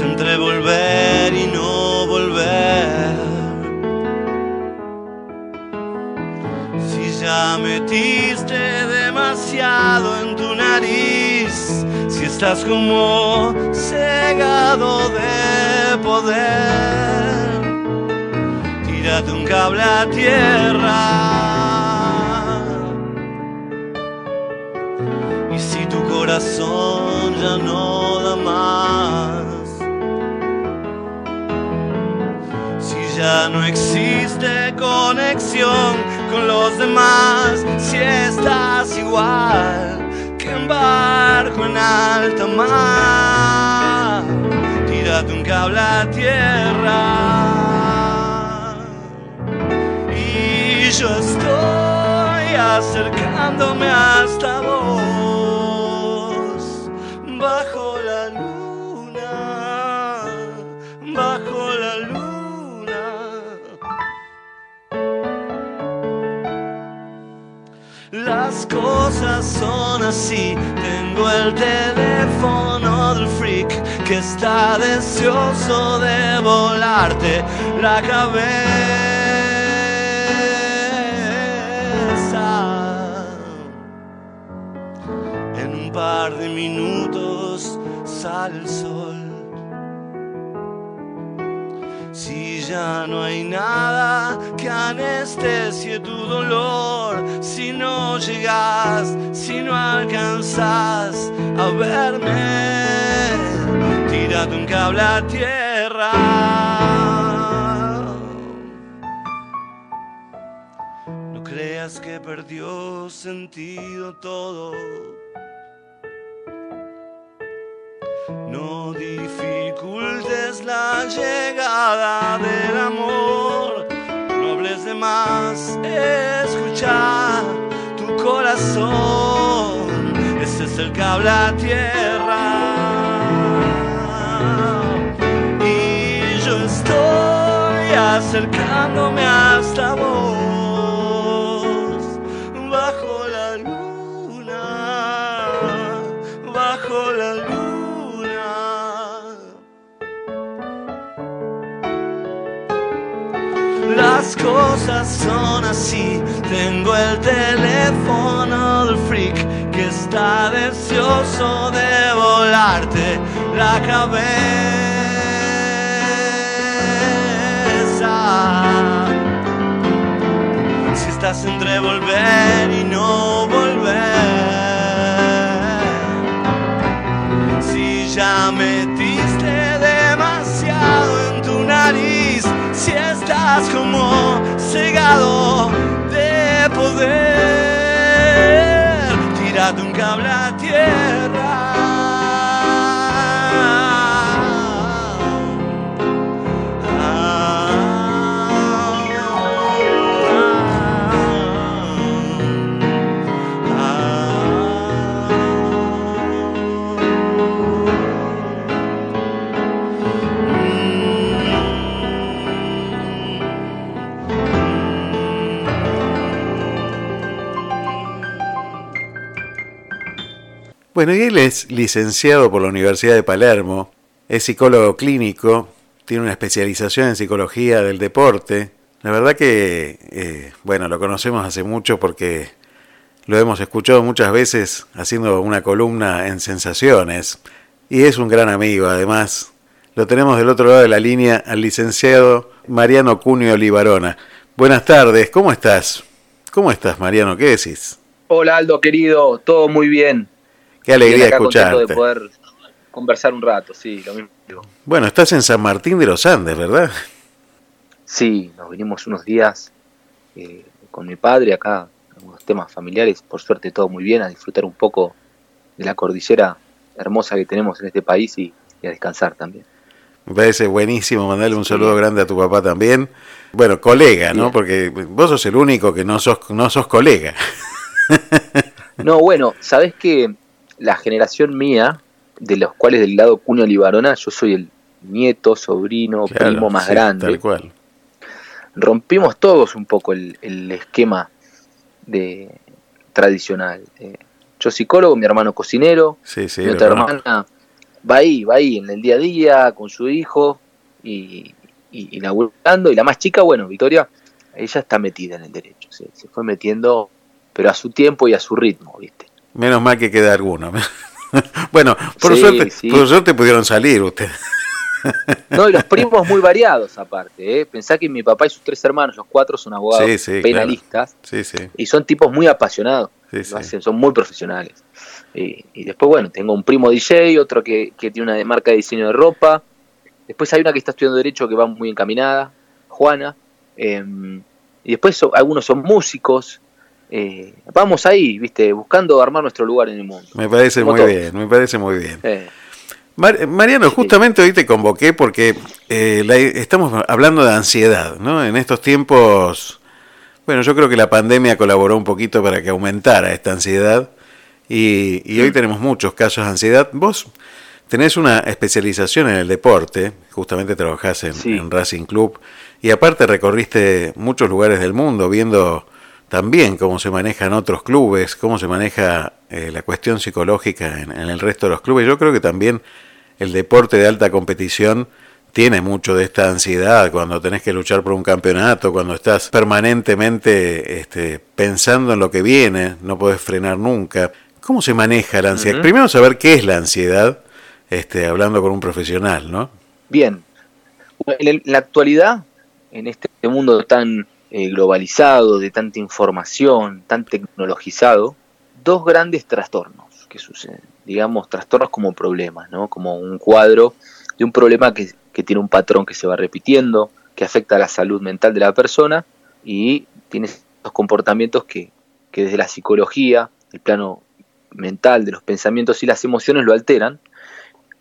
entre volver y no volver. Si ya metiste demasiado en tu nariz, si estás como cegado de poder, tírate un cable a tierra. Y si tu corazón ya no da más, no existe conexión con los demás, si estás igual que en barco en alta mar, tírate un cable a tierra. Y yo estoy acercándome hasta vos, cosas son así, tengo el teléfono del freak que está deseoso de volarte la cabeza. En un par de minutos sale el sol. Si ya no hay nada que anestesie tu dolor, si no llegas, si no alcanzas a verme, tírate un cable a tierra. No creas que perdió sentido todo. No dificultes la llegada del amor. Más, escucha tu corazón. Ese es el cable tierra. Y yo estoy acercándome hasta vos. Cosas son así. Tengo el teléfono del freak que está deseoso de volarte la cabeza. Si estás entre volver y no volver. Si ya metiste como cegado de poder, tírate un cable a tierra. Bueno, y él es licenciado por la Universidad de Palermo, es psicólogo clínico, tiene una especialización en psicología del deporte. La verdad que, eh, bueno, lo conocemos hace mucho porque lo hemos escuchado muchas veces haciendo una columna en Sensaciones. Y es un gran amigo, además. Lo tenemos del otro lado de la línea al licenciado Mariano Cunio Olivarona. Buenas tardes, ¿cómo estás? ¿Cómo estás, Mariano? ¿Qué decís? Hola Aldo, querido, todo muy bien. Qué alegría acá escucharte. de poder conversar un rato, sí, lo mismo. Bueno, estás en San Martín de los Andes, ¿verdad? Sí, nos vinimos unos días eh, con mi padre acá, algunos temas familiares, por suerte todo muy bien, a disfrutar un poco de la cordillera hermosa que tenemos en este país y, y a descansar también. Me parece buenísimo mandarle un saludo grande a tu papá también. Bueno, colega, ¿no? Porque vos sos el único que no sos, no sos colega. No, bueno, sabés que la generación mía, de los cuales del lado Cunio Libarona, yo soy el nieto, sobrino, Claro, primo más sí, grande. Tal cual. rompimos todos un poco el, el esquema de tradicional. Eh, yo psicólogo, mi hermano cocinero, Sí, sí. mi otra hermana va ahí, va ahí en el día a día con su hijo y, y inaugurando. Y la más chica, bueno, Victoria, ella está metida en el derecho, se, se fue metiendo, pero a su tiempo y a su ritmo, ¿viste? Menos mal que queda alguno. bueno, por, suerte, por suerte pudieron salir ustedes. No, y los primos muy variados aparte. ¿eh? Pensá que mi papá y sus tres hermanos, los cuatro son abogados penalistas. Y son tipos muy apasionados. son muy profesionales. Y, después, bueno, tengo un primo DJ, otro que, tiene una marca de diseño de ropa. Después hay una que está estudiando Derecho que va muy encaminada, Juana. Em, y después algunos son músicos. Eh, vamos ahí, viste, buscando armar nuestro lugar en el mundo. Me parece muy bien, me parece muy bien. Mariano, justamente hoy te convoqué porque eh, estamos hablando de ansiedad, ¿no? En estos tiempos, bueno, yo creo que la pandemia colaboró un poquito para que aumentara esta ansiedad y, hoy mm. tenemos muchos casos de ansiedad. Vos tenés una especialización en el deporte, justamente trabajás en, Racing Club y aparte recorriste muchos lugares del mundo viendo también cómo se manejan otros clubes, cómo se maneja eh, la cuestión psicológica en, en, el resto de los clubes. Yo creo que también el deporte de alta competición tiene mucho de esta ansiedad cuando tenés que luchar por un campeonato, cuando estás permanentemente este, pensando en lo que viene, no podés frenar nunca. ¿Cómo se maneja la ansiedad? Primero saber qué es la ansiedad, este, hablando con un profesional, ¿no? Bien. En la actualidad, en este mundo tan eh, globalizado, de tanta información, tan tecnologizado, dos grandes trastornos que suceden digamos, trastornos como problemas, ¿no? Como un cuadro de un problema que, tiene un patrón que se va repitiendo, que afecta a la salud mental de la persona y tiene estos comportamientos que, que desde la psicología, el plano mental de los pensamientos y las emociones lo alteran,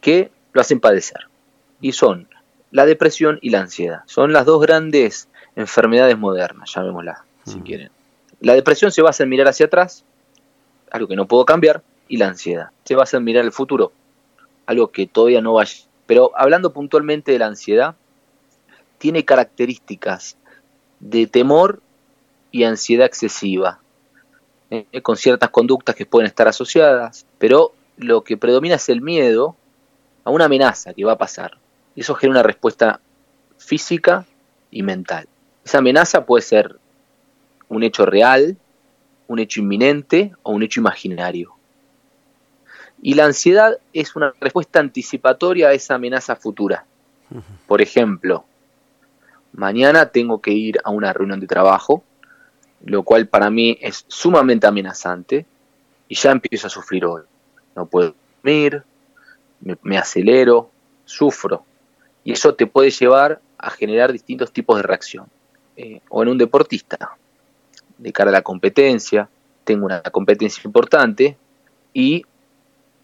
que lo hacen padecer. Y son la depresión y la ansiedad. Son las dos grandes enfermedades modernas, llamémoslas, si mm. quieren. La depresión se basa en mirar hacia atrás, algo que no puedo cambiar, y la ansiedad. Se va a hacer mirar el futuro, algo que todavía no vaya. Pero hablando puntualmente de la ansiedad, tiene características de temor y ansiedad excesiva, eh, con ciertas conductas que pueden estar asociadas, pero lo que predomina es el miedo a una amenaza que va a pasar. Y eso genera una respuesta física y mental. Esa amenaza puede ser un hecho real, un hecho inminente o un hecho imaginario. Y la ansiedad es una respuesta anticipatoria a esa amenaza futura. Por ejemplo, mañana tengo que ir a una reunión de trabajo, lo cual para mí es sumamente amenazante y ya empiezo a sufrir hoy. No puedo dormir, me, acelero, sufro. Y eso te puede llevar a generar distintos tipos de reacción. Eh, o en un deportista, de cara a la competencia, tengo una competencia importante y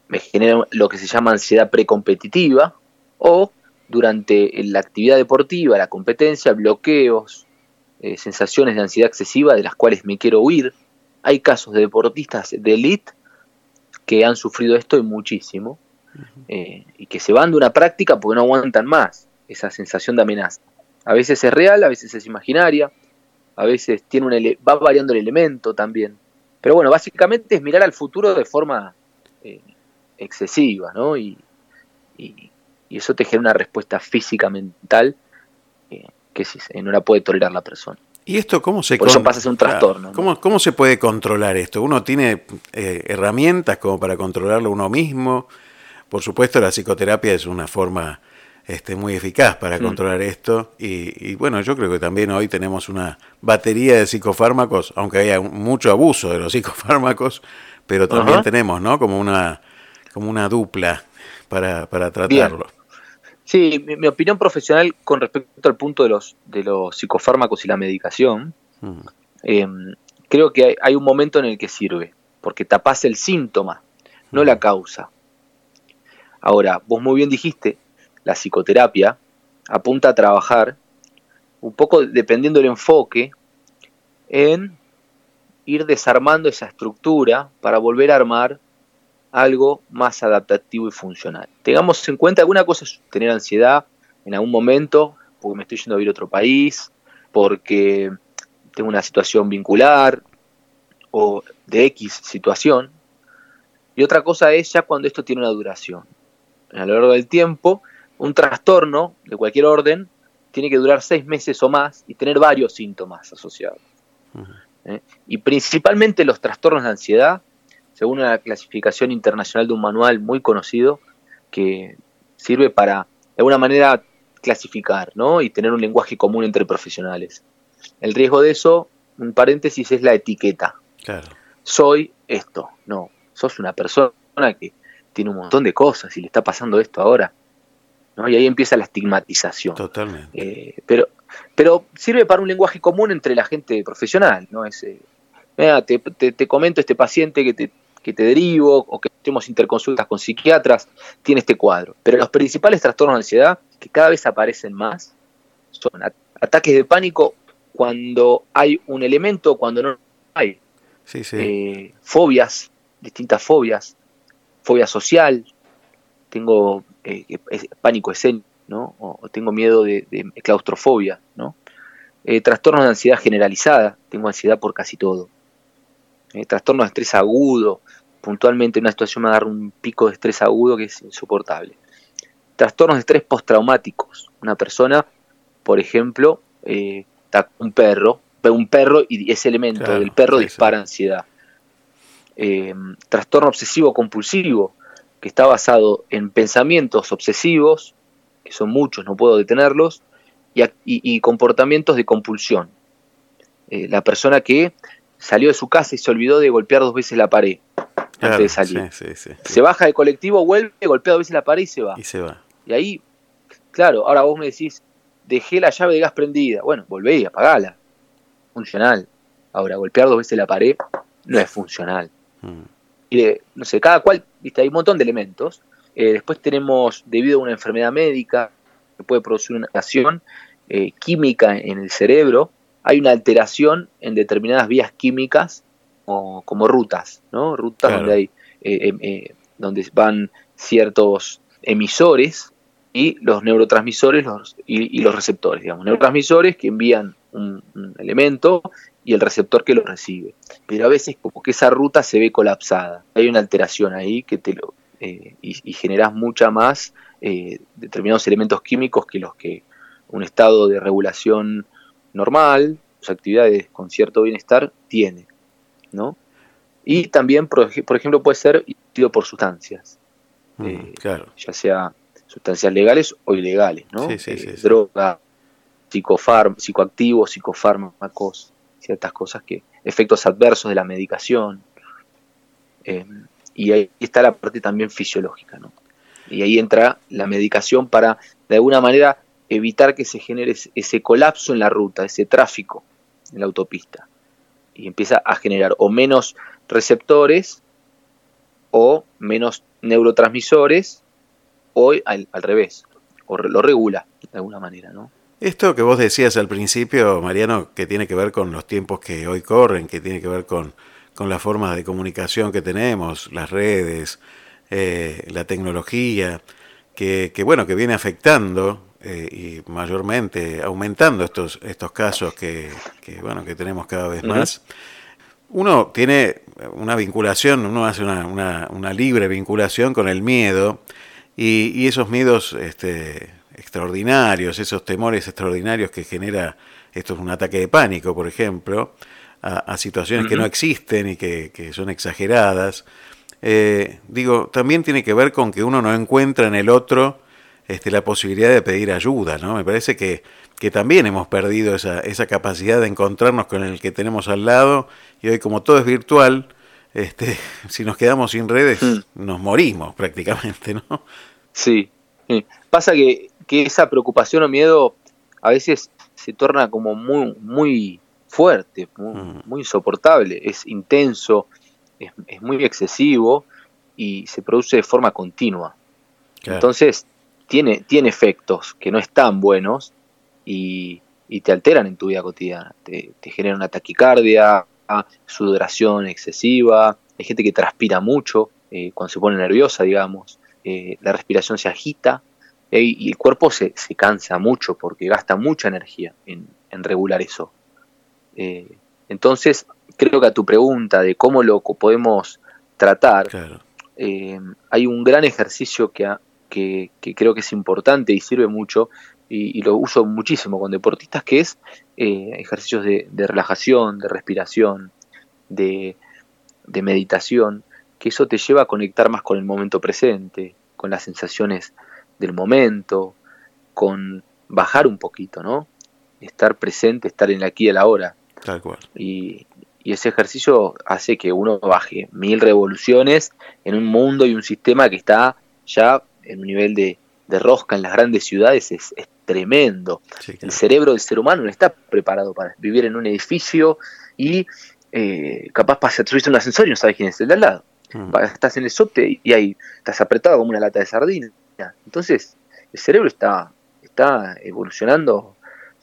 me genera lo que se llama ansiedad precompetitiva o durante la actividad deportiva, la competencia, bloqueos, eh, sensaciones de ansiedad excesiva de las cuales me quiero huir. Hay casos de deportistas de elite que han sufrido esto y muchísimo eh, y que se van de una práctica porque no aguantan más esa sensación de amenaza. A veces es real, a veces es imaginaria, a veces tiene un va variando el elemento también. Pero bueno, básicamente es mirar al futuro de forma eh, excesiva, ¿no? Y, y, eso te genera una respuesta física, mental, eh, que no la puede tolerar la persona. ¿Y esto cómo se Por eso pasa a ser un trastorno. ¿Cómo, ¿Cómo, se puede controlar esto? ¿Uno tiene eh, herramientas como para controlarlo uno mismo? Por supuesto, la psicoterapia es una forma este, muy eficaz para mm. controlar esto. Y, bueno, yo creo que también hoy tenemos una batería de psicofármacos, aunque haya mucho abuso de los psicofármacos, pero también tenemos, ¿no? Como una como una dupla para, tratarlo. Sí, mi, opinión profesional con respecto al punto de los, de los psicofármacos y la medicación, mm. em, creo que hay, un momento en el que sirve, porque tapas el síntoma, no la causa. Ahora, vos muy bien dijiste, la psicoterapia apunta a trabajar un poco dependiendo del enfoque en ir desarmando esa estructura para volver a armar algo más adaptativo y funcional. Tengamos en cuenta alguna cosa es tener ansiedad en algún momento, porque me estoy yendo a vivir a otro país, porque tengo una situación vincular o de X situación. Y otra cosa es ya cuando esto tiene una duración. a lo largo del tiempo, un trastorno de cualquier orden tiene que durar seis meses o más y tener varios síntomas asociados. ¿eh? Y principalmente los trastornos de ansiedad, según la clasificación internacional de un manual muy conocido, que sirve para, de alguna manera, clasificar ¿no? y tener un lenguaje común entre profesionales. El riesgo de eso, un paréntesis, es la etiqueta. Soy esto. No, sos una persona que tiene un montón de cosas y le está pasando esto ahora. ¿No? Y ahí empieza la estigmatización. Totalmente. Eh, pero, pero sirve para un lenguaje común entre la gente profesional. ¿no? Es, eh, te, comento este paciente que te, que te derivo o que tenemos interconsultas con psiquiatras, tiene este cuadro. Pero los principales trastornos de ansiedad, que cada vez aparecen más, son ataques de pánico cuando hay un elemento, cuando no hay. Eh, fobias, distintas fobias, fobia social, tengo eh, pánico escénico, ¿no? O, tengo miedo de, claustrofobia, ¿no? Eh, trastornos de ansiedad generalizada, tengo ansiedad por casi todo. Eh, trastornos de estrés agudo, puntualmente en una situación me agarro un pico de estrés agudo que es insoportable. Trastornos de estrés postraumáticos, una persona, por ejemplo, está un perro, un perro y ese elemento del perro dispara ansiedad. trastorno obsesivo compulsivo, que está basado en pensamientos obsesivos, que son muchos, no puedo detenerlos, y, comportamientos de compulsión. Eh, la persona que salió de su casa y se olvidó de golpear dos veces la pared antes de salir. se baja del colectivo, vuelve, golpea dos veces la pared y se va. Y se va. Y ahí, claro, ahora vos me decís, dejé la llave de gas prendida. Bueno, volvé y apagala. Funcional. Ahora, golpear dos veces la pared no es funcional. Mm y no sé, cada cual, viste, hay un montón de elementos. Eh, después tenemos, debido a una enfermedad médica que puede producir una alteración eh, química en el cerebro, hay una alteración en determinadas vías químicas como, rutas, ¿no? Rutas donde hay, eh, em, donde van ciertos emisores y los neurotransmisores los, y, los receptores, digamos, neurotransmisores que envían un, un elemento y el receptor que lo recibe. Pero a veces como que esa ruta se ve colapsada. Hay una alteración ahí que te lo eh, y, generas mucha más eh, determinados elementos químicos que los que un estado de regulación normal, sus actividades con cierto bienestar, tiene. ¿no? Y también, por, ejemplo, puede ser inducido por sustancias. Mm, eh, claro. Ya sea sustancias legales o ilegales, ¿no? droga, psicoactivos, psicofármacos, ciertas cosas que, efectos adversos de la medicación. Eh, y ahí está la parte también fisiológica, ¿no? Y ahí entra la medicación para, de alguna manera, evitar que se genere ese colapso en la ruta, ese tráfico en la autopista. Y empieza a generar o menos receptores o menos neurotransmisores o al, al revés, o lo regula de alguna manera, ¿no? Esto que vos decías al principio, Mariano, que tiene que ver con los tiempos que hoy corren, que tiene que ver con, con las formas de comunicación que tenemos, las redes, eh, la tecnología, que, bueno, que viene afectando eh, y mayormente aumentando estos, estos casos que, bueno, que tenemos cada vez más. Uno tiene una vinculación, uno hace una, una, una libre vinculación con el miedo y, y esos miedos este, extraordinarios, esos temores extraordinarios que genera, esto es un ataque de pánico, por ejemplo, a, situaciones que no existen y que, son exageradas. Eh, digo, también tiene que ver con que uno no encuentra en el otro este, la posibilidad de pedir ayuda, ¿no? Me parece que, que también hemos perdido esa, esa capacidad de encontrarnos con el que tenemos al lado y hoy como todo es virtual, este, si nos quedamos sin redes, mm. nos morimos prácticamente, ¿no? Sí, sí. Pasa que que esa preocupación o miedo a veces se torna como muy, muy fuerte, muy, mm. insoportable, es intenso, es, muy excesivo y se produce de forma continua. Entonces, tiene, tiene efectos que no están buenos y, te alteran en tu vida cotidiana. Te, te genera una taquicardia, sudoración excesiva, hay gente que transpira mucho eh, cuando se pone nerviosa, digamos, eh, la respiración se agita, y el cuerpo se, cansa mucho porque gasta mucha energía en, regular eso. Eh, entonces, creo que a tu pregunta de cómo lo podemos tratar, eh, hay un gran ejercicio que que, creo que es importante y sirve mucho, y, lo uso muchísimo con deportistas, que es eh, ejercicios de, relajación, de respiración, de, de meditación, que eso te lleva a conectar más con el momento presente, con las sensaciones del momento, con bajar un poquito, ¿no? Estar presente, estar en el aquí y el ahora. Tal cual. Y, y ese ejercicio hace que uno baje mil revoluciones en un mundo y un sistema que está ya en un nivel de, rosca en las grandes ciudades es, tremendo. El cerebro del ser humano no está preparado para vivir en un edificio y eh, capaz para subirse un ascensor y no sabes quién es el de al lado. Mm. Estás en el subte y ahí estás apretado como una lata de sardina. Entonces, el cerebro está, está evolucionando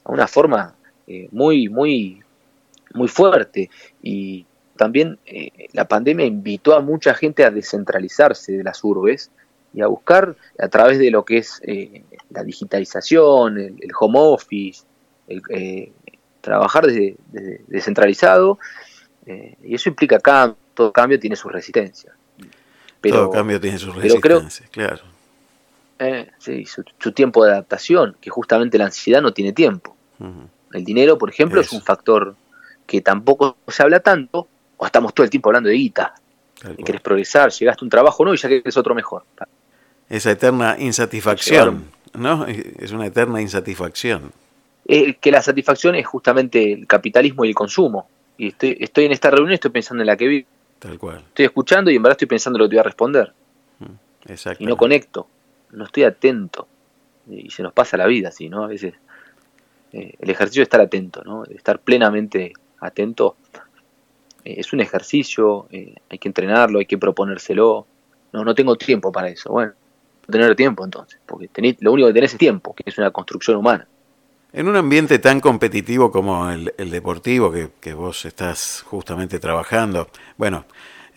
a una forma eh, muy, muy muy fuerte y también eh, la pandemia invitó a mucha gente a descentralizarse de las urbes y a buscar a través de lo que es eh, la digitalización, el, home office, el, trabajar desde, descentralizado y eso implica cambio, todo cambio tiene su resistencia. todo cambio tiene su resistencia, claro. Sí, su, tiempo de adaptación, que justamente la ansiedad no tiene tiempo. El dinero, por ejemplo, es un factor que tampoco se habla tanto, o estamos todo el tiempo hablando de guita. Y querés progresar, llegaste a un trabajo no y ya querés otro mejor. Esa eterna insatisfacción, ¿no? Es una eterna insatisfacción. que la satisfacción es justamente el capitalismo y el consumo. Y estoy, estoy en esta reunión y estoy pensando en la que vi. Tal cual. Estoy escuchando y en verdad estoy pensando en lo que te voy a responder. Mm, y no conecto, no estoy atento. Y se nos pasa la vida así, ¿no? A veces eh, el ejercicio de estar atento, ¿no? De estar plenamente atento, eh, es un ejercicio, eh, hay que entrenarlo, hay que proponérselo. No, no tengo tiempo para eso. Bueno, tener tiempo entonces, porque lo único que tenés es tiempo, que es una construcción humana. En un ambiente tan competitivo como el, deportivo que, vos estás justamente trabajando, bueno,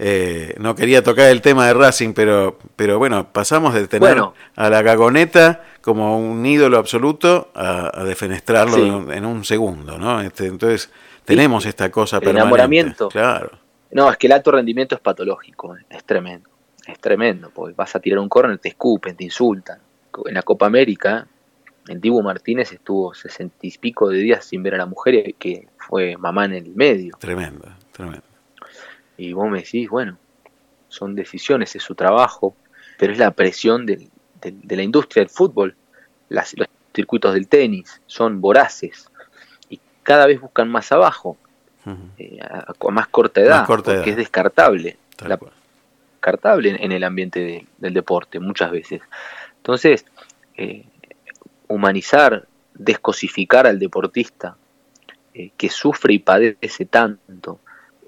eh, no quería tocar el tema de Racing, pero, pero bueno, pasamos de tener a la gagoneta como un ídolo absoluto a, defenestrarlo en, un segundo, ¿no? Este, entonces, tenemos esta cosa el enamoramiento. Claro. No, es que el alto rendimiento es patológico, es tremendo. Es tremendo, porque vas a tirar un córner, te escupen, te insultan. En la Copa América, el Dibu Martínez estuvo sesenta y pico de días sin ver a la mujer que fue mamá en el medio. Tremendo, tremendo. Y vos me decís, bueno, son decisiones, es su trabajo, pero es la presión de, la industria del fútbol. Las, los circuitos del tenis son voraces cada vez buscan más abajo, eh, a, más corta edad, porque es descartable. descartable en, el ambiente del deporte muchas veces. Entonces, eh, humanizar, descosificar al deportista eh, que sufre y padece tanto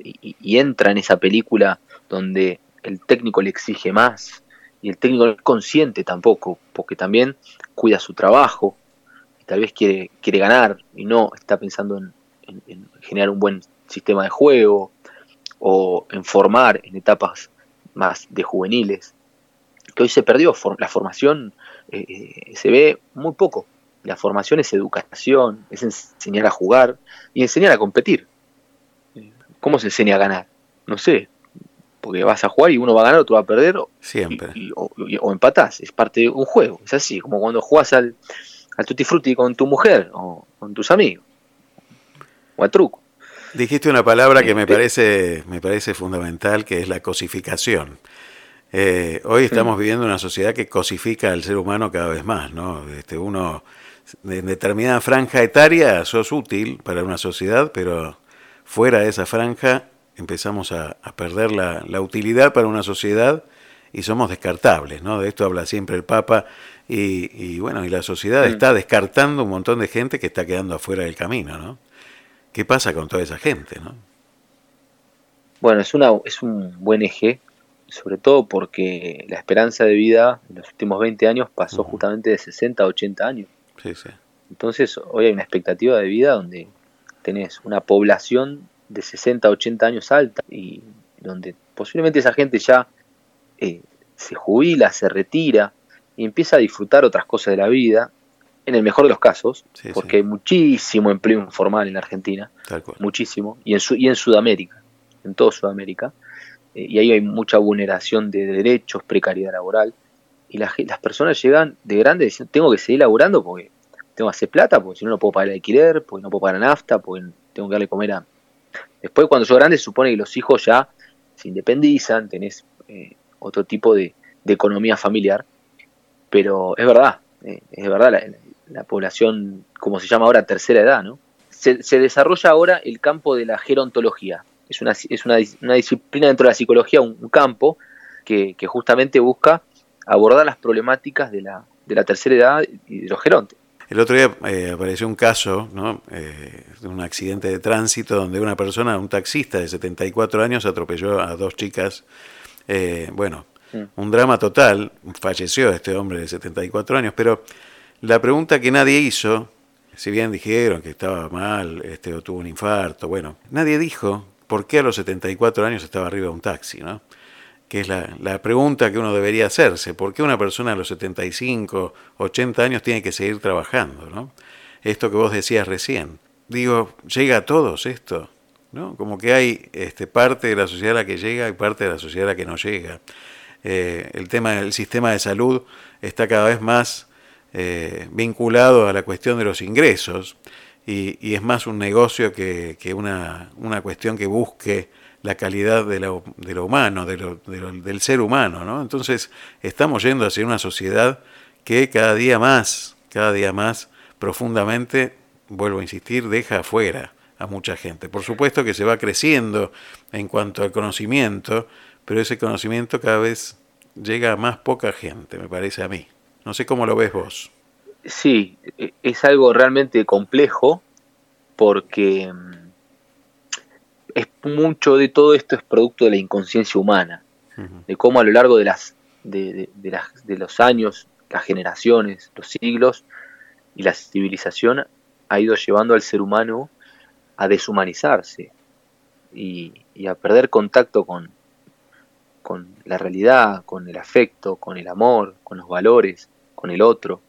y, entra en esa película donde el técnico le exige más y el técnico no es consciente tampoco, porque también cuida su trabajo, tal vez quiere, quiere ganar y no está pensando en, generar un buen sistema de juego o en formar en etapas más de juveniles, que hoy se perdió, la formación eh, eh, se ve muy poco. La formación es educación, es enseñar a jugar y enseñar a competir. ¿Cómo se enseña a ganar? No sé, porque vas a jugar y uno va a ganar, otro va a perder. Siempre. o, o, empatás, es parte de un juego. Es así, como cuando jugás al, al tutti frutti con tu mujer o con tus amigos o al truco. Dijiste una palabra que me este parece, me parece fundamental, que es la cosificación. Eh, hoy estamos viviendo una sociedad que cosifica al ser humano cada vez más, ¿no? Este, uno en determinada franja etaria sos útil para una sociedad, pero fuera de esa franja empezamos a, perder la, la, utilidad para una sociedad y somos descartables, ¿no? De esto habla siempre el Papa y, bueno, y la sociedad mm. está descartando un montón de gente que está quedando afuera del camino, ¿no? ¿Qué pasa con toda esa gente, no? Bueno, es, una, es un buen eje, sobre todo porque la esperanza de vida en los últimos 20 años pasó justamente de 60 a 80 años. Sí, sí. Entonces, hoy hay una expectativa de vida donde tenés una población de 60 a 80 años alta y donde posiblemente esa gente ya eh, se jubila, se retira, y empieza a disfrutar otras cosas de la vida, en el mejor de los casos, porque hay muchísimo empleo informal en Argentina, muchísimo, y en, su, y en Sudamérica, en toda Sudamérica, eh, y ahí hay mucha vulneración de derechos, precariedad laboral, y las personas llegan de grandes diciendo, tengo que seguir laburando porque tengo que hacer plata, porque si no no puedo pagar el alquiler, porque no puedo pagar nafta, porque tengo que darle comer a... Después cuando sos grande se supone que los hijos ya se independizan, tenés eh, otro tipo de, economía familiar, pero es verdad, eh, es verdad, la, población, como se llama ahora, tercera edad, ¿no? Se, desarrolla ahora el campo de la gerontología, es una, es una, disciplina dentro de la psicología, un, campo que, justamente busca abordar las problemáticas de la, de la tercera edad y de los gerontes. El otro día eh, apareció un caso ¿no? de un accidente de tránsito donde una persona, un taxista de 74 años, atropelló a dos chicas eh, bueno, mm. un drama total, falleció este hombre de 74 años, pero la pregunta que nadie hizo, si bien dijeron que estaba mal este, o tuvo un infarto, bueno, nadie dijo por qué a los 74 años estaba arriba de un taxi, ¿no? Que es la, la, pregunta que uno debería hacerse. ¿Por qué una persona a los 75, 80 años tiene que seguir trabajando? ¿no? Esto que vos decías recién. Digo, ¿llega a todos esto? ¿no? Como que hay este, parte de la sociedad a la que llega y parte de la sociedad a la que no llega. Eh, el tema del sistema de salud está cada vez más eh, vinculado a la cuestión de los ingresos y, es más un negocio que, una, cuestión que busque la calidad de lo, de lo humano, de lo, del ser humano. ¿no? Entonces estamos yendo hacia una sociedad que cada día más, cada día más profundamente, vuelvo a insistir, deja afuera a mucha gente. Por supuesto que se va creciendo en cuanto al conocimiento, pero ese conocimiento cada vez llega a más poca gente, me parece a mí. No sé cómo lo ves vos. Sí, e, es algo realmente complejo porque mm, es mucho de todo esto es producto de la inconsciencia humana, de cómo a lo largo de las de, las, de los años, las generaciones, los siglos y la civilización ha ido llevando al ser humano a deshumanizarse y, a perder contacto con, con la realidad, con el afecto, con el amor, con los valores, con el otro,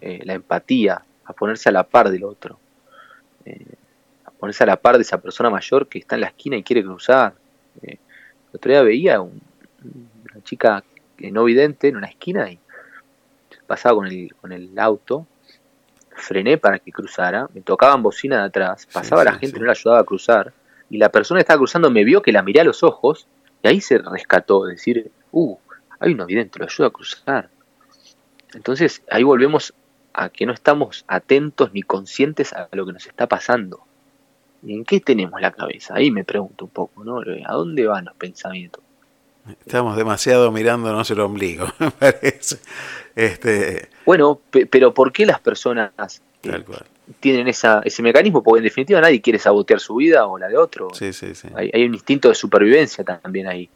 eh, la empatía, a ponerse a la par del otro, eh, ponerse a la par de esa persona mayor que está en la esquina y quiere cruzar. Eh, el otro día veía una chica no vidente en una esquina y pasaba con el, con el auto frené para que cruzara, me tocaban bocina de atrás, pasaba la gente, y no la ayudaba a cruzar, y la persona que estaba cruzando me vio que la miré a los ojos, y ahí se rescató, decir, uh, hay un vidente, lo ayuda a cruzar. Entonces ahí volvemos a que no estamos atentos ni conscientes a lo que nos está pasando. ¿Y en qué tenemos la cabeza? Ahí me pregunto un poco, ¿no? ¿A dónde van los pensamientos? Estamos demasiado mirándonos el ombligo, me parece. Este... Bueno, pero ¿por qué las personas eh, tienen esa, ese mecanismo? Porque en definitiva nadie quiere sabotear su vida o la de otro. Sí, sí, sí. Hay, un instinto de supervivencia también ahí.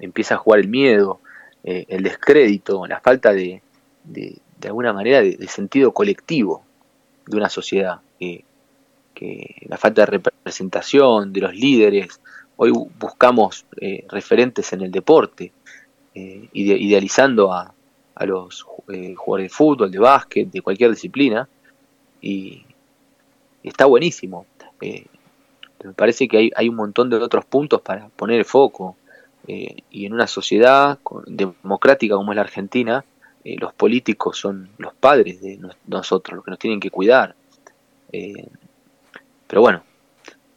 Empieza a jugar el miedo, eh, el descrédito, la falta de, de, alguna manera, de, sentido colectivo de una sociedad. Que la falta de representación de los líderes, hoy buscamos eh, referentes en el deporte, eh, idealizando a, los eh, jugadores de fútbol, de básquet, de cualquier disciplina, y, está buenísimo. me parece que hay, un montón de otros puntos para poner el foco, y en una sociedad democrática como es la Argentina, los políticos son los padres de nosotros, los que nos tienen que cuidar. Pero bueno,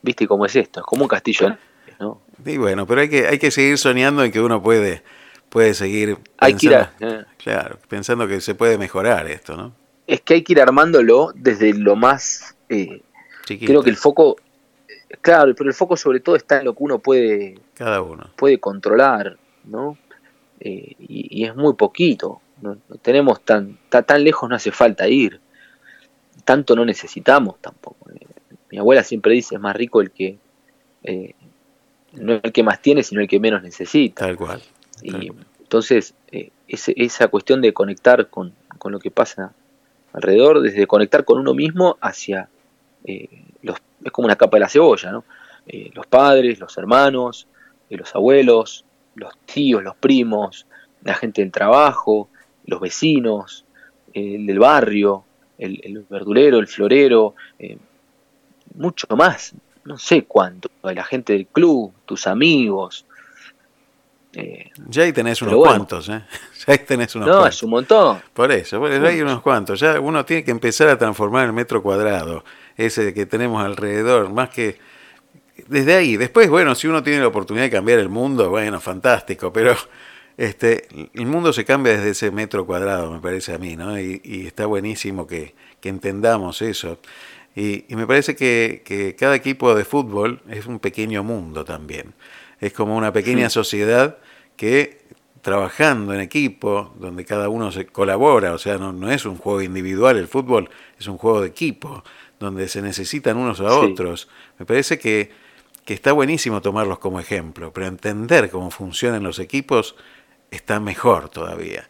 viste cómo es esto, es como un castillo y bueno, pero hay que, hay que seguir soñando en que uno puede, puede seguir pensando, eh. claro, pensando que se puede mejorar esto, ¿no? Es que hay que ir armándolo desde lo más... Eh, creo que el foco, claro, pero el foco sobre todo está en lo que uno puede, Cada uno. puede controlar, ¿no? Eh, y, es muy poquito, no, tenemos tan, tan lejos, no hace falta ir, tanto no necesitamos tampoco. Mi abuela siempre dice, es más rico el que no el que más tiene, sino el que menos necesita. Tal cual. y entonces, eh, esa cuestión de conectar con, lo que pasa alrededor, desde conectar con uno mismo hacia eh, los, es como una capa de la cebolla, ¿no? Eh, los padres, los hermanos, los abuelos, los tíos, los primos, la gente del trabajo, los vecinos, el del barrio, el, el verdulero, el florero, mucho más, no sé cuánto, la gente del club, tus amigos. Eh, ya ahí tenés unos cuantos, ¿eh? Ya ahí tenés unos no, es un montón. Por eso, por hay unos cuantos. Ya uno tiene que empezar a transformar el metro cuadrado, ese que tenemos alrededor, más que desde ahí. Después, bueno, si uno tiene la oportunidad de cambiar el mundo, bueno, fantástico, pero este, el mundo se cambia desde ese metro cuadrado, me parece a mí, ¿no? Y, está buenísimo que, entendamos eso. Y, me parece que, cada equipo de fútbol es un pequeño mundo también. Es como una pequeña sociedad que trabajando en equipo, donde cada uno se colabora, o sea, no, no, es un juego individual el fútbol, es un juego de equipo, donde se necesitan unos a otros. Me parece que, que está buenísimo tomarlos como ejemplo, pero entender cómo funcionan los equipos está mejor todavía.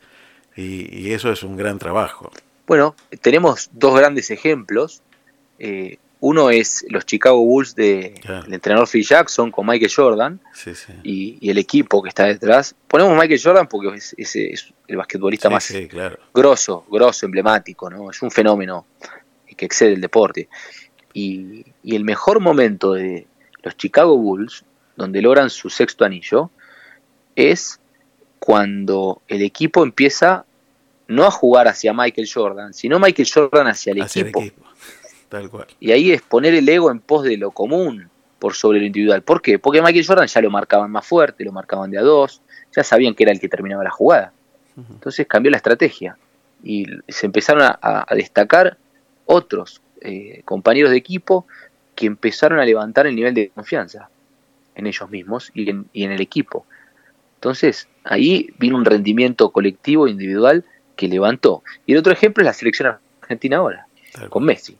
Y, eso es un gran trabajo. Bueno, tenemos dos grandes ejemplos. Eh, uno es los Chicago Bulls del de, entrenador Phil Jackson con Michael Jordan Y, el equipo que está detrás. Ponemos Michael Jordan porque es, el basquetbolista más grosso, grosso, emblemático, ¿no? Es un fenómeno que excede el deporte. Y, y el mejor momento de los Chicago Bulls, donde logran su sexto anillo, es cuando el equipo empieza no a jugar hacia Michael Jordan, sino Michael Jordan hacia el, equipo. Tal cual. Y ahí es poner el ego en pos de lo común por sobre lo individual. ¿Por qué? Porque Michael Jordan ya lo marcaban más fuerte, lo marcaban de a dos, ya sabían que era el que terminaba la jugada. Entonces cambió la estrategia y se empezaron a, destacar otros eh, compañeros de equipo que empezaron a levantar el nivel de confianza en ellos mismos y en el equipo. Entonces, ahí vino un rendimiento colectivo, individual, que levantó. Y el otro ejemplo es la selección argentina ahora, con Messi.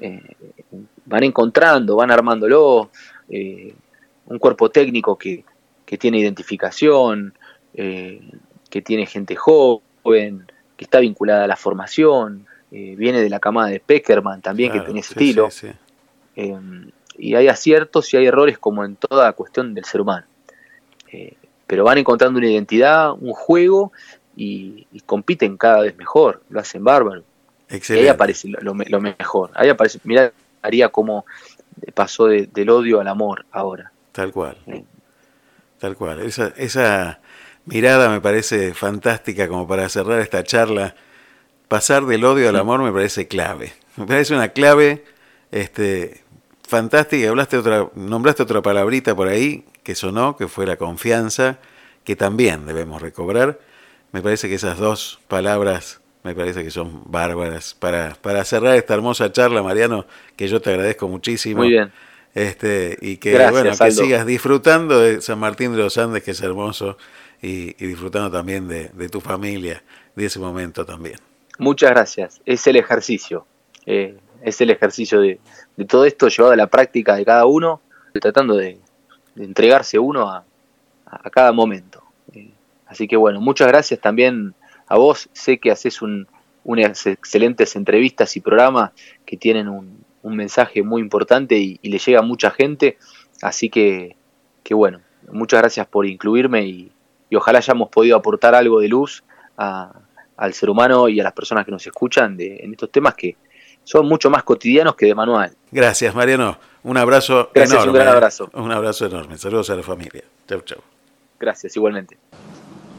Eh, van encontrando, van armándolo, eh, un cuerpo técnico que, tiene identificación, eh, que tiene gente joven, que está vinculada a la formación, viene de la camada de Peckerman también, que tiene ese estilo. y hay aciertos y hay errores como en toda cuestión del ser humano pero van encontrando una identidad, un juego y, compiten cada vez mejor, lo hacen bárbaro. Excelente. ahí aparece lo, mejor, ahí aparece, mira, haría como pasó del odio al amor ahora. Tal cual, tal cual. Esa, esa mirada me parece fantástica como para cerrar esta charla. Pasar del odio al amor me parece clave. Me parece una clave este, fantástica. Hablaste otra, nombraste otra palabrita por ahí que sonó, que fue la confianza, que también debemos recobrar. Me parece que esas dos palabras me parece que son bárbaras. Para, para cerrar esta hermosa charla, Mariano, que yo te agradezco muchísimo. Muy bien. Este, y que, bueno, que sigas disfrutando de San Martín de los Andes, que es hermoso, y, disfrutando también de, tu familia, de ese momento también. Muchas gracias. Es el ejercicio. Eh, es el ejercicio de, de, todo esto llevado a la práctica de cada uno, tratando de, de entregarse uno a, cada momento. Eh, así que bueno, muchas gracias también a vos. Sé que haces un, unas excelentes entrevistas y programas que tienen un, mensaje muy importante y, le llega a mucha gente. Así que, que bueno, muchas gracias por incluirme y, ojalá hayamos podido aportar algo de luz al ser humano y a las personas que nos escuchan de, en estos temas que son mucho más cotidianos que de manual. Gracias, Mariano. Un abrazo Gracias, un gran abrazo. Un abrazo enorme. Saludos a la familia. Chau, chau. Gracias, igualmente.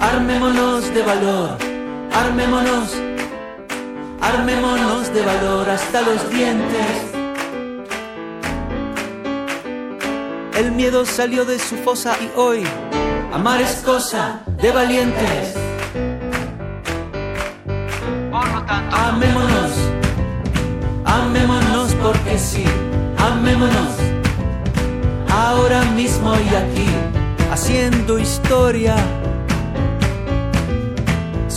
armémonos de valor, armémonos, armémonos de valor hasta los dientes. El miedo salió de su fosa y hoy amar es cosa de valientes. Amémonos, amémonos porque sí, amémonos, ahora mismo y aquí haciendo historia.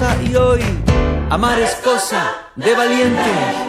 Y hoy amar es cosa de valientes.